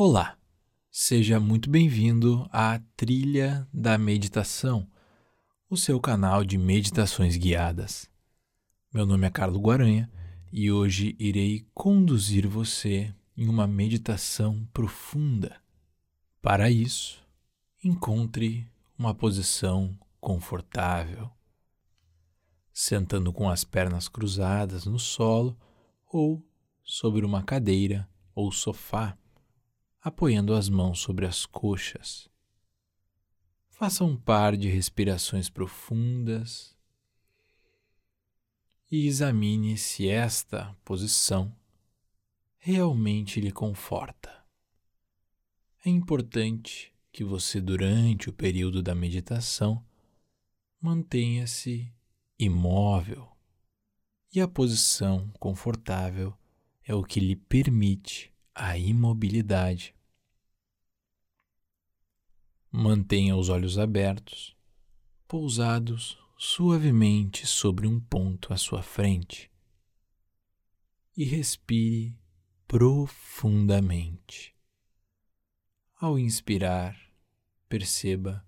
Olá, seja muito bem-vindo à Trilha da Meditação, o seu canal de meditações guiadas. Meu nome é Carlos Guaranha e hoje irei conduzir você em uma meditação profunda. Para isso, encontre uma posição confortável, sentando com as pernas cruzadas no solo ou sobre uma cadeira ou sofá apoiando as mãos sobre as coxas. Faça um par de respirações profundas e examine se esta posição realmente lhe conforta. É importante que você, durante o período da meditação, mantenha-se imóvel e a posição confortável é o que lhe permite a imobilidade. Mantenha os olhos abertos, pousados suavemente sobre um ponto à sua frente e respire profundamente. Ao inspirar, perceba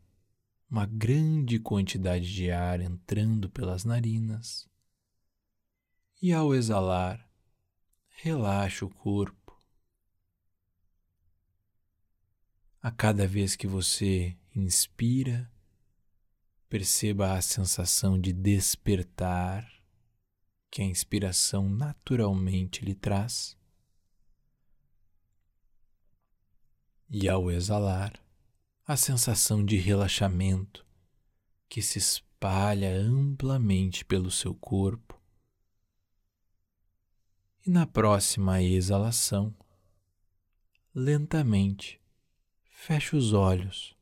uma grande quantidade de ar entrando pelas narinas e ao exalar, relaxe o corpo A cada vez que você inspira, perceba a sensação de despertar que a inspiração naturalmente lhe traz. E ao exalar, a sensação de relaxamento que se espalha amplamente pelo seu corpo. E na próxima exalação, lentamente Feche os olhos.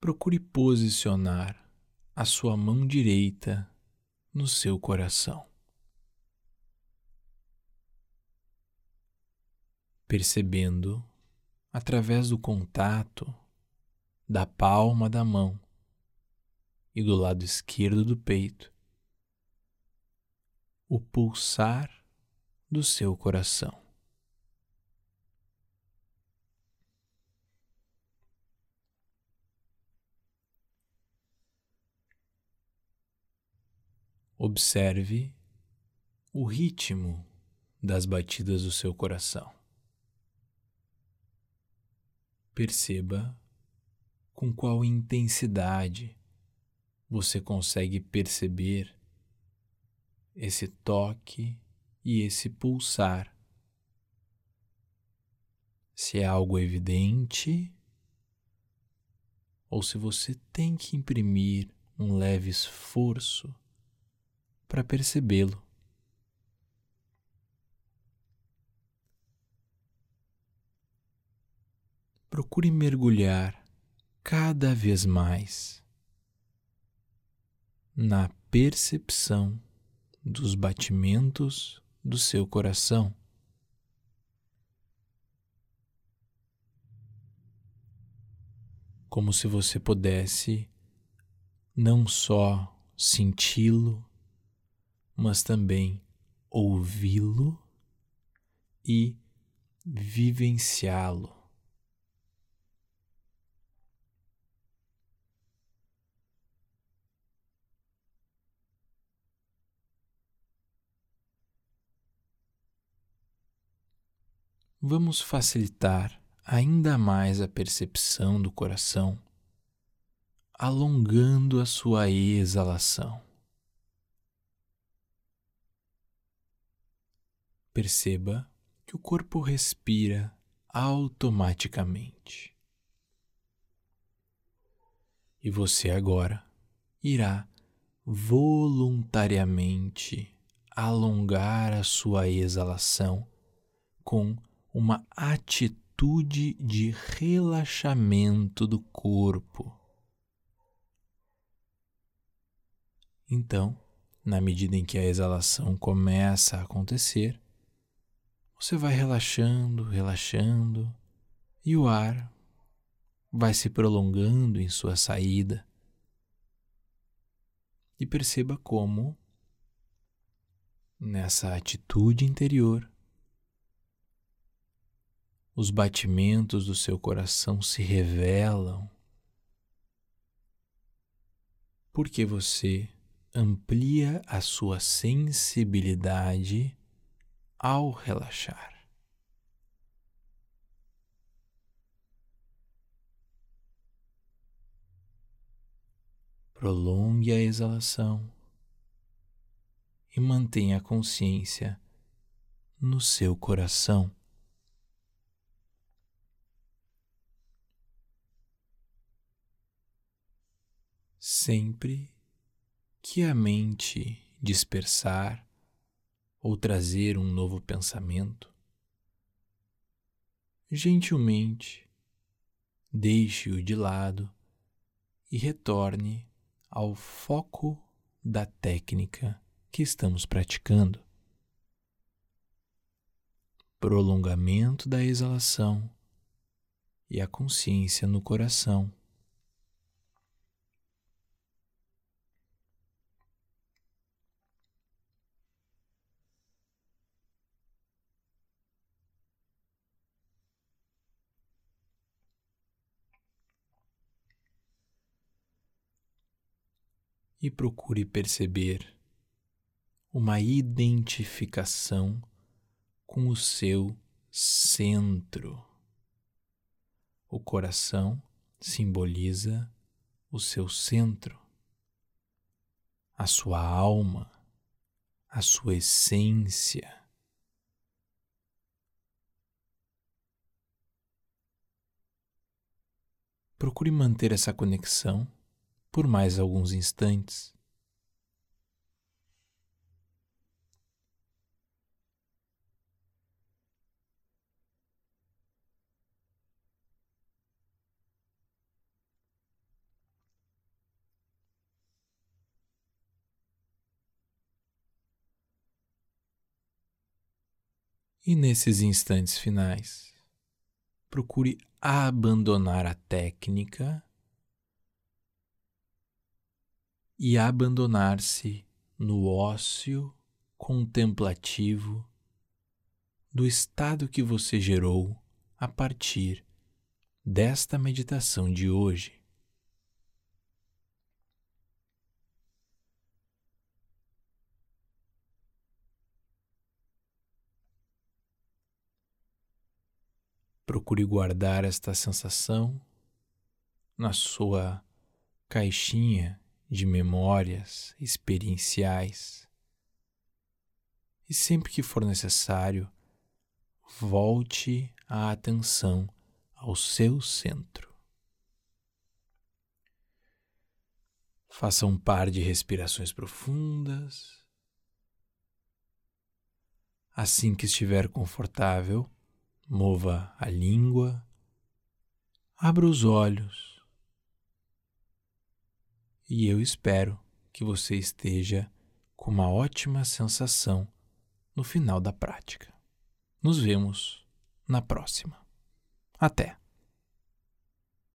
Procure posicionar a sua mão direita no seu coração. Percebendo, através do contato da palma da mão e do lado esquerdo do peito o pulsar do seu coração. Observe o ritmo das batidas do seu coração. Perceba com qual intensidade você consegue perceber esse toque e esse pulsar. Se é algo evidente ou se você tem que imprimir um leve esforço para percebê-lo. Procure mergulhar cada vez mais na percepção dos batimentos do seu coração. Como se você pudesse não só senti-lo, mas também ouvi-lo e vivenciá-lo. Vamos facilitar ainda mais a percepção do coração, alongando a sua exalação. Perceba que o corpo respira automaticamente. E você agora irá voluntariamente alongar a sua exalação com uma atitude de relaxamento do corpo. Então, na medida em que a exalação começa a acontecer, você vai relaxando, relaxando, e o ar vai se prolongando em sua saída. E perceba como, nessa atitude interior, os batimentos do seu coração se revelam, porque você amplia a sua sensibilidade ao relaxar. Prolongue a exalação e mantenha a consciência no seu coração. Sempre que a mente dispersar ou trazer um novo pensamento, gentilmente deixe-o de lado e retorne ao foco da técnica que estamos praticando. Prolongamento da exalação e a consciência no coração. E procure perceber uma identificação com o seu centro. O coração simboliza o seu centro, a sua alma, a sua essência. Procure manter essa conexão por mais alguns instantes. E nesses instantes finais, procure abandonar a técnica e abandonar-se no ócio contemplativo do estado que você gerou a partir desta meditação de hoje. Procure guardar esta sensação na sua caixinha de memórias experienciais. E sempre que for necessário, volte a atenção ao seu centro. Faça um par de respirações profundas. Assim que estiver confortável, mova a língua, abra os olhos e eu espero que você esteja com uma ótima sensação no final da prática. Nos vemos na próxima. Até!